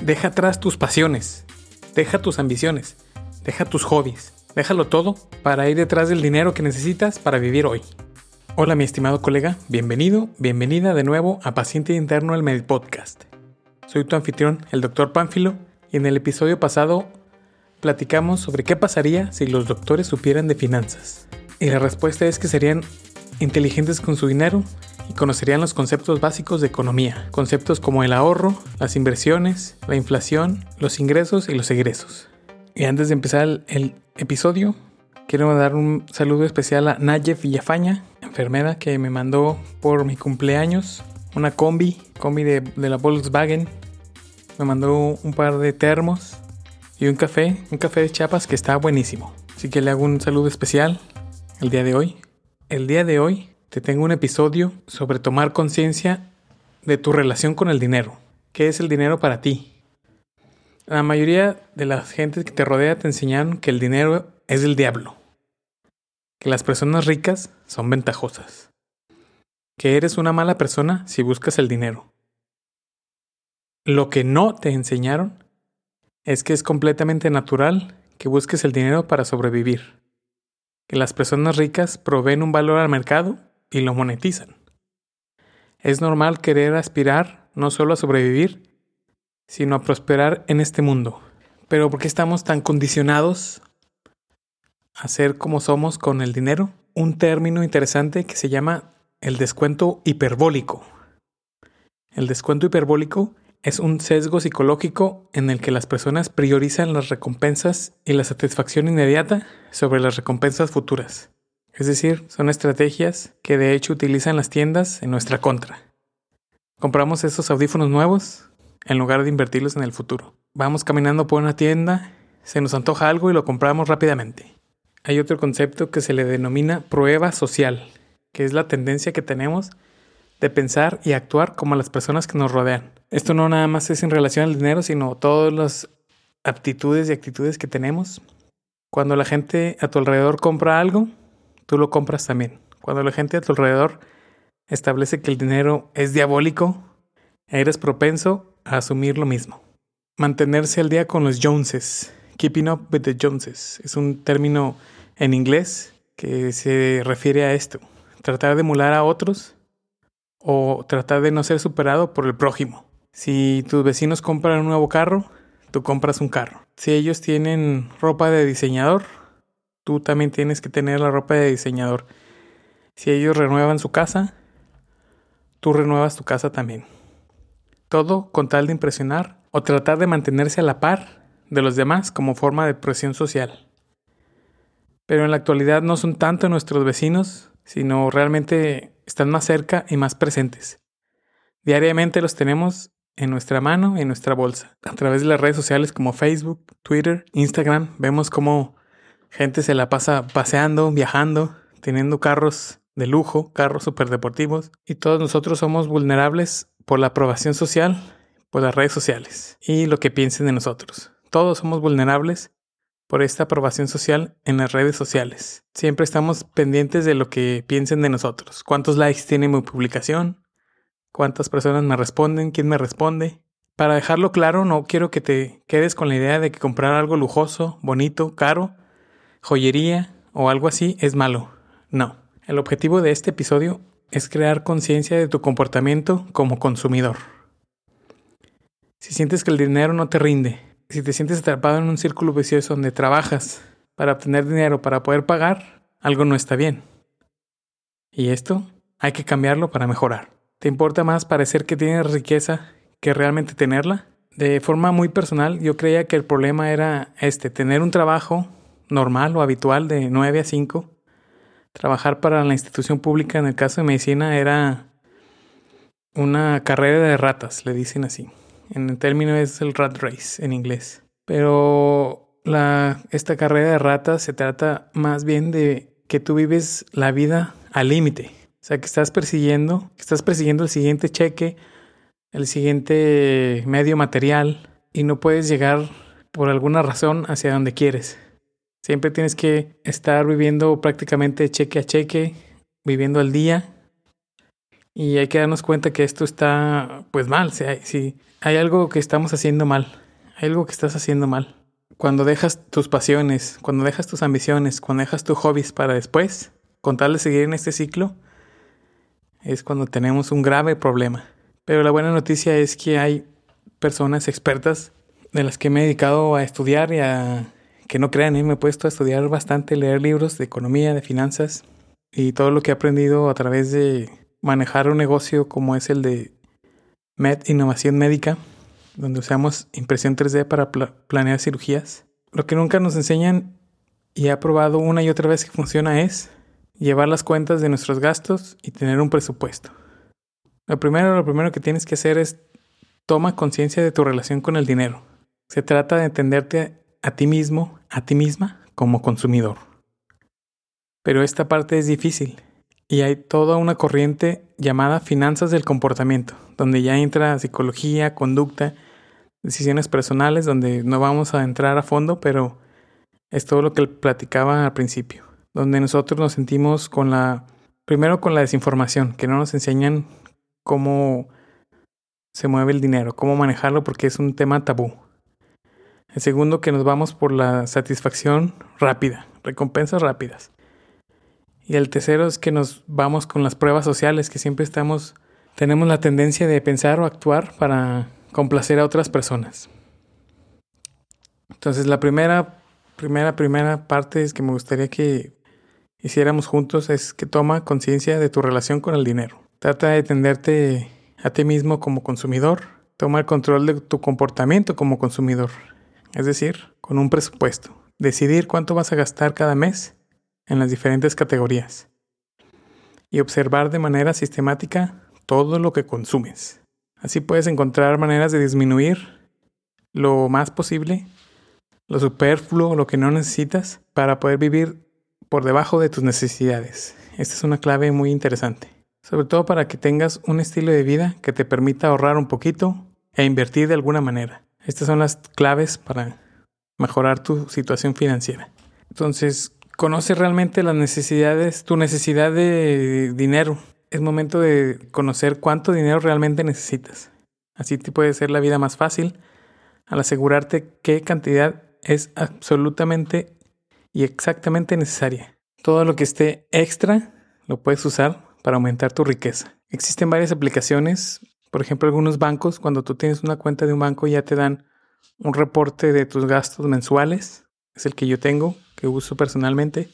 Deja atrás tus pasiones, deja tus ambiciones, deja tus hobbies, déjalo todo para ir detrás del dinero que necesitas para vivir hoy. Hola mi estimado colega, bienvenido, bienvenida de nuevo a Paciente Interno el Med Podcast. Soy tu anfitrión, el Dr. Pánfilo, y en el episodio pasado platicamos sobre qué pasaría si los doctores supieran de finanzas. Y la respuesta es que serían inteligentes con su dinero y conocerían los conceptos básicos de economía, conceptos como el ahorro, las inversiones, la inflación, los ingresos y los egresos. Y antes de empezar el, episodio, quiero dar un saludo especial a Nayef Villafaña, enfermera que me mandó por mi cumpleaños una combi, combi de, de la Volkswagen. Me mandó un par de termos y un café, un café de chapas que está buenísimo. Así que le hago un saludo especial el día de hoy. El día de hoy te tengo un episodio sobre tomar conciencia de tu relación con el dinero. ¿Qué es el dinero para ti? La mayoría de la gente que te rodea te enseñaron que el dinero es el diablo, que las personas ricas son ventajosas, que eres una mala persona si buscas el dinero. Lo que no te enseñaron es que es completamente natural que busques el dinero para sobrevivir, que las personas ricas proveen un valor al mercado y lo monetizan. Es normal querer aspirar no solo a sobrevivir, sino a prosperar en este mundo. Pero ¿por qué estamos tan condicionados a ser como somos con el dinero? Un término interesante que se llama el descuento hiperbólico. El descuento hiperbólico es un sesgo psicológico en el que las personas priorizan las recompensas y la satisfacción inmediata sobre las recompensas futuras. Es decir, son estrategias que de hecho utilizan las tiendas en nuestra contra. Compramos esos audífonos nuevos en lugar de invertirlos en el futuro. Vamos caminando por una tienda, se nos antoja algo y lo compramos rápidamente. Hay otro concepto que se le denomina prueba social, que es la tendencia que tenemos de pensar y actuar como las personas que nos rodean. Esto no nada más es en relación al dinero, sino todas las aptitudes y actitudes que tenemos. Cuando la gente a tu alrededor compra algo, tú lo compras también. Cuando la gente a tu alrededor establece que el dinero es diabólico, eres propenso a asumir lo mismo. Mantenerse al día con los Joneses. Keeping up with the Joneses. Es un término en inglés que se refiere a esto. Tratar de emular a otros o tratar de no ser superado por el prójimo. Si tus vecinos compran un nuevo carro, tú compras un carro. Si ellos tienen ropa de diseñador, tú también tienes que tener la ropa de diseñador. Si ellos renuevan su casa, tú renuevas tu casa también. Todo con tal de impresionar o tratar de mantenerse a la par de los demás como forma de presión social. Pero en la actualidad no son tanto nuestros vecinos, sino realmente están más cerca y más presentes. Diariamente los tenemos en nuestra mano y en nuestra bolsa. A través de las redes sociales como Facebook, Twitter, Instagram, vemos cómo Gente se la pasa paseando, viajando, teniendo carros de lujo, carros superdeportivos. Y todos nosotros somos vulnerables por la aprobación social, por las redes sociales y lo que piensen de nosotros. Todos somos vulnerables por esta aprobación social en las redes sociales. Siempre estamos pendientes de lo que piensen de nosotros. ¿Cuántos likes tiene mi publicación? ¿Cuántas personas me responden? ¿Quién me responde? Para dejarlo claro, no quiero que te quedes con la idea de que comprar algo lujoso, bonito, caro, joyería o algo así es malo. No. El objetivo de este episodio es crear conciencia de tu comportamiento como consumidor. Si sientes que el dinero no te rinde, si te sientes atrapado en un círculo vicioso donde trabajas para obtener dinero para poder pagar, algo no está bien. Y esto hay que cambiarlo para mejorar. ¿Te importa más parecer que tienes riqueza que realmente tenerla? De forma muy personal, yo creía que el problema era este, tener un trabajo normal o habitual de 9 a 5. Trabajar para la institución pública en el caso de medicina era una carrera de ratas, le dicen así. En el término es el rat race en inglés. Pero la, esta carrera de ratas se trata más bien de que tú vives la vida al límite. O sea, que estás persiguiendo, que estás persiguiendo el siguiente cheque, el siguiente medio material y no puedes llegar por alguna razón hacia donde quieres. Siempre tienes que estar viviendo prácticamente cheque a cheque, viviendo al día. Y hay que darnos cuenta que esto está pues mal. Si, si hay algo que estamos haciendo mal. Hay algo que estás haciendo mal. Cuando dejas tus pasiones, cuando dejas tus ambiciones, cuando dejas tus hobbies para después, con tal de seguir en este ciclo, es cuando tenemos un grave problema. Pero la buena noticia es que hay personas expertas de las que me he dedicado a estudiar y a que no crean, ¿eh? me he puesto a estudiar bastante, leer libros de economía, de finanzas y todo lo que he aprendido a través de manejar un negocio como es el de Med Innovación Médica, donde usamos impresión 3D para planear cirugías. Lo que nunca nos enseñan y he probado una y otra vez que funciona es llevar las cuentas de nuestros gastos y tener un presupuesto. Lo primero, lo primero que tienes que hacer es toma conciencia de tu relación con el dinero. Se trata de entenderte a ti mismo, a ti misma, como consumidor. Pero esta parte es difícil y hay toda una corriente llamada finanzas del comportamiento, donde ya entra psicología, conducta, decisiones personales, donde no vamos a entrar a fondo, pero es todo lo que platicaba al principio, donde nosotros nos sentimos con la, primero con la desinformación, que no nos enseñan cómo se mueve el dinero, cómo manejarlo, porque es un tema tabú. El segundo, que nos vamos por la satisfacción rápida, recompensas rápidas. Y el tercero es que nos vamos con las pruebas sociales, que siempre estamos, tenemos la tendencia de pensar o actuar para complacer a otras personas. Entonces la primera, primera, primera parte es que me gustaría que hiciéramos juntos es que toma conciencia de tu relación con el dinero. Trata de tenderte a ti mismo como consumidor. Toma el control de tu comportamiento como consumidor es decir, con un presupuesto. Decidir cuánto vas a gastar cada mes en las diferentes categorías. Y observar de manera sistemática todo lo que consumes. Así puedes encontrar maneras de disminuir lo más posible lo superfluo, lo que no necesitas, para poder vivir por debajo de tus necesidades. Esta es una clave muy interesante. Sobre todo para que tengas un estilo de vida que te permita ahorrar un poquito e invertir de alguna manera. Estas son las claves para mejorar tu situación financiera. Entonces, conoce realmente las necesidades, tu necesidad de dinero. Es momento de conocer cuánto dinero realmente necesitas. Así te puede ser la vida más fácil al asegurarte qué cantidad es absolutamente y exactamente necesaria. Todo lo que esté extra lo puedes usar para aumentar tu riqueza. Existen varias aplicaciones por ejemplo, algunos bancos, cuando tú tienes una cuenta de un banco, ya te dan un reporte de tus gastos mensuales. Es el que yo tengo, que uso personalmente.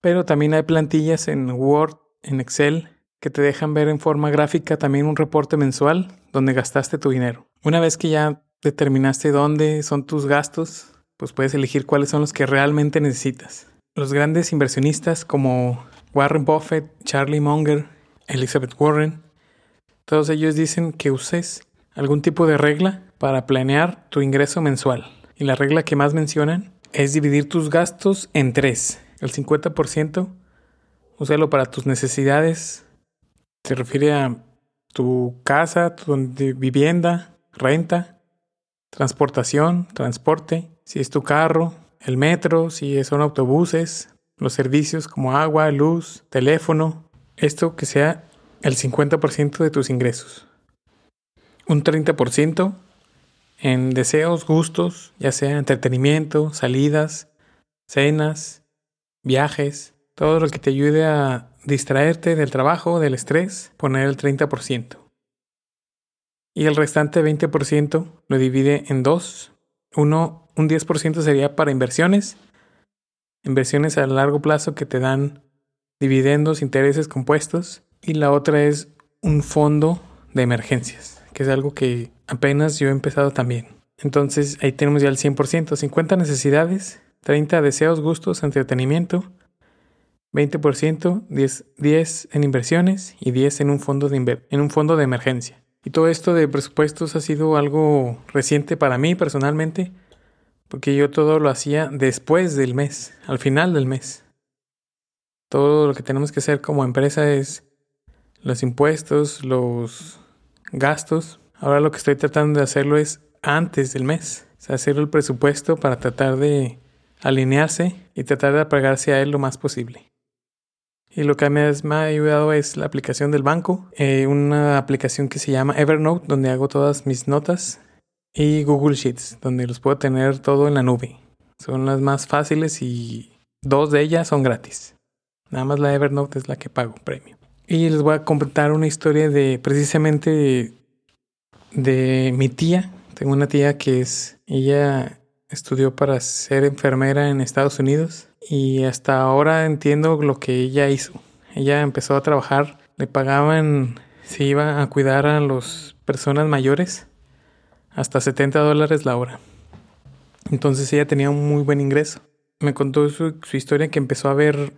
Pero también hay plantillas en Word, en Excel, que te dejan ver en forma gráfica también un reporte mensual donde gastaste tu dinero. Una vez que ya determinaste dónde son tus gastos, pues puedes elegir cuáles son los que realmente necesitas. Los grandes inversionistas como Warren Buffett, Charlie Munger, Elizabeth Warren, todos ellos dicen que uses algún tipo de regla para planear tu ingreso mensual. Y la regla que más mencionan es dividir tus gastos en tres. El 50% úsalo para tus necesidades. Se refiere a tu casa, tu vivienda, renta, transportación, transporte, si es tu carro, el metro, si son autobuses, los servicios como agua, luz, teléfono. Esto que sea el 50% de tus ingresos. Un 30% en deseos, gustos, ya sea entretenimiento, salidas, cenas, viajes, todo lo que te ayude a distraerte del trabajo, del estrés, poner el 30%. Y el restante 20% lo divide en dos. Uno, un 10% sería para inversiones, inversiones a largo plazo que te dan dividendos, intereses compuestos y la otra es un fondo de emergencias, que es algo que apenas yo he empezado también. Entonces ahí tenemos ya el 100%, 50 necesidades, 30 deseos, gustos, entretenimiento, 20%, 10, 10 en inversiones y 10 en un, fondo de en un fondo de emergencia. Y todo esto de presupuestos ha sido algo reciente para mí personalmente, porque yo todo lo hacía después del mes, al final del mes. Todo lo que tenemos que hacer como empresa es los impuestos, los gastos. Ahora lo que estoy tratando de hacerlo es antes del mes. O sea, hacer el presupuesto para tratar de alinearse y tratar de apagarse a él lo más posible. Y lo que me ha ayudado es la aplicación del banco, eh, una aplicación que se llama Evernote, donde hago todas mis notas, y Google Sheets, donde los puedo tener todo en la nube. Son las más fáciles y dos de ellas son gratis. Nada más la Evernote es la que pago premio. Y les voy a contar una historia de precisamente de mi tía. Tengo una tía que es, ella estudió para ser enfermera en Estados Unidos y hasta ahora entiendo lo que ella hizo. Ella empezó a trabajar, le pagaban, se iba a cuidar a las personas mayores hasta 70 dólares la hora. Entonces ella tenía un muy buen ingreso. Me contó su, su historia que empezó a ver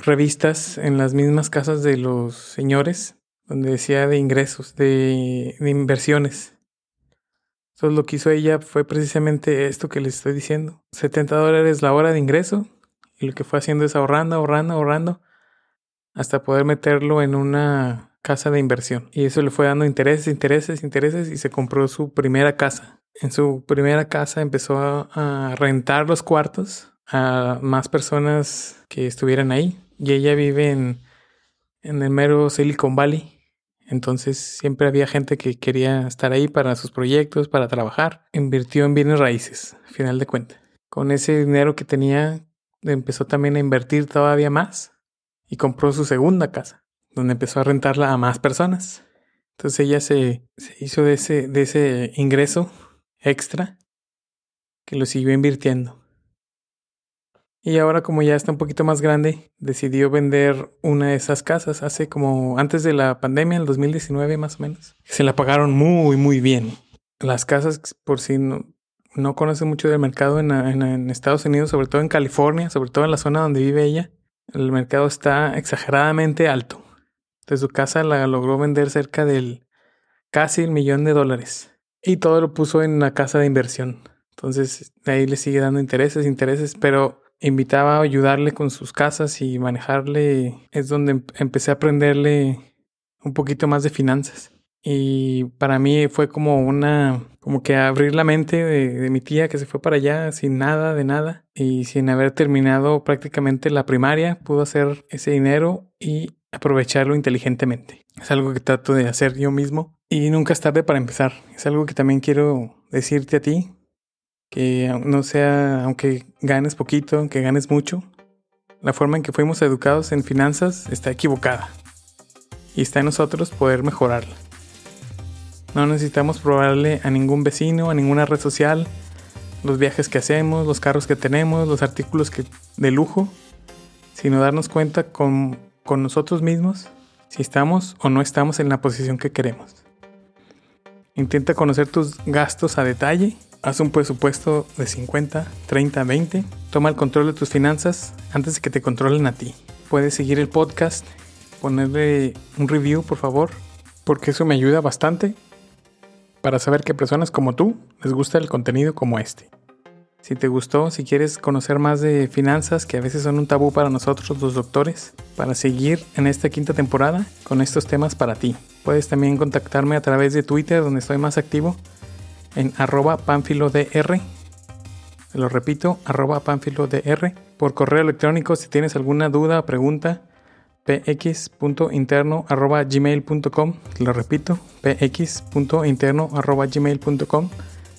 revistas en las mismas casas de los señores donde decía de ingresos, de, inversiones. Entonces lo que hizo ella fue precisamente esto que les estoy diciendo. 70 dólares la hora de ingreso. Y lo que fue haciendo es ahorrando, ahorrando, ahorrando. Hasta poder meterlo en una casa de inversión. Y eso le fue dando intereses, intereses, intereses. Y se compró su primera casa. En su primera casa empezó a, a rentar los cuartos a más personas que estuvieran ahí. Y ella vive en, en el mero Silicon Valley. Entonces siempre había gente que quería estar ahí para sus proyectos, para trabajar. Invirtió en bienes raíces, al final de cuentas. Con ese dinero que tenía, empezó también a invertir todavía más y compró su segunda casa, donde empezó a rentarla a más personas. Entonces ella se, se hizo de ese, de ese ingreso extra que lo siguió invirtiendo. Y ahora como ya está un poquito más grande, decidió vender una de esas casas hace como antes de la pandemia, el 2019 más o menos. Se la pagaron muy, muy bien. Las casas, por si no, no conoce mucho del mercado en, en, Estados Unidos, sobre todo en California, sobre todo en la zona donde vive ella, el mercado está exageradamente alto. Entonces su casa la logró vender cerca del casi el millón de dólares. Y todo lo puso en una casa de inversión. Entonces ahí le sigue dando intereses, intereses, pero invitaba a ayudarle con sus casas y manejarle, es donde em-, empecé a aprenderle un poquito más de finanzas. Y para mí fue como una, como que abrir la mente de, mi tía que se fue para allá sin nada, de nada, y sin haber terminado prácticamente la primaria, pudo hacer ese dinero y aprovecharlo inteligentemente. Es algo que trato de hacer yo mismo y nunca es tarde para empezar. Es algo que también quiero decirte a ti, que no sea, aunque ganes poquito, aunque ganes mucho, la forma en que fuimos educados en finanzas está equivocada. Y está en nosotros poder mejorarla. No necesitamos probarle a ningún vecino, a ninguna red social, los viajes que hacemos, los carros que tenemos, los artículos que, de lujo, sino darnos cuenta con, con nosotros mismos si estamos o no estamos en la posición que queremos. Intenta conocer tus gastos a detalle Haz un presupuesto de 50, 30, 20. Toma el control de tus finanzas antes de que te controlen a ti. Puedes seguir el podcast, ponerle un review por favor, porque eso me ayuda bastante para saber que personas como tú les gusta el contenido como este. Si te gustó, si quieres conocer más de finanzas, que a veces son un tabú para nosotros los doctores, para seguir en esta quinta temporada con estos temas para ti. Puedes también contactarme a través de Twitter, donde estoy más activo, en arroba panfilodr. Lo repito, arroba panfilodr. Por correo electrónico, si tienes alguna duda o pregunta, px.interno arroba gmail.com. Lo repito, px.interno arroba gmail.com.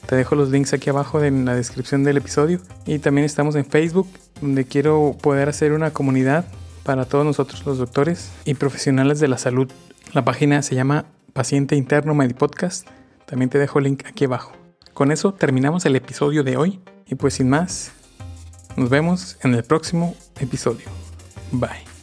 Te dejo los links aquí abajo en la descripción del episodio. Y también estamos en Facebook, donde quiero poder hacer una comunidad para todos nosotros los doctores y profesionales de la salud. La página se llama Paciente Interno Medipodcast también te dejo el link aquí abajo. Con eso terminamos el episodio de hoy y pues sin más, nos vemos en el próximo episodio. Bye.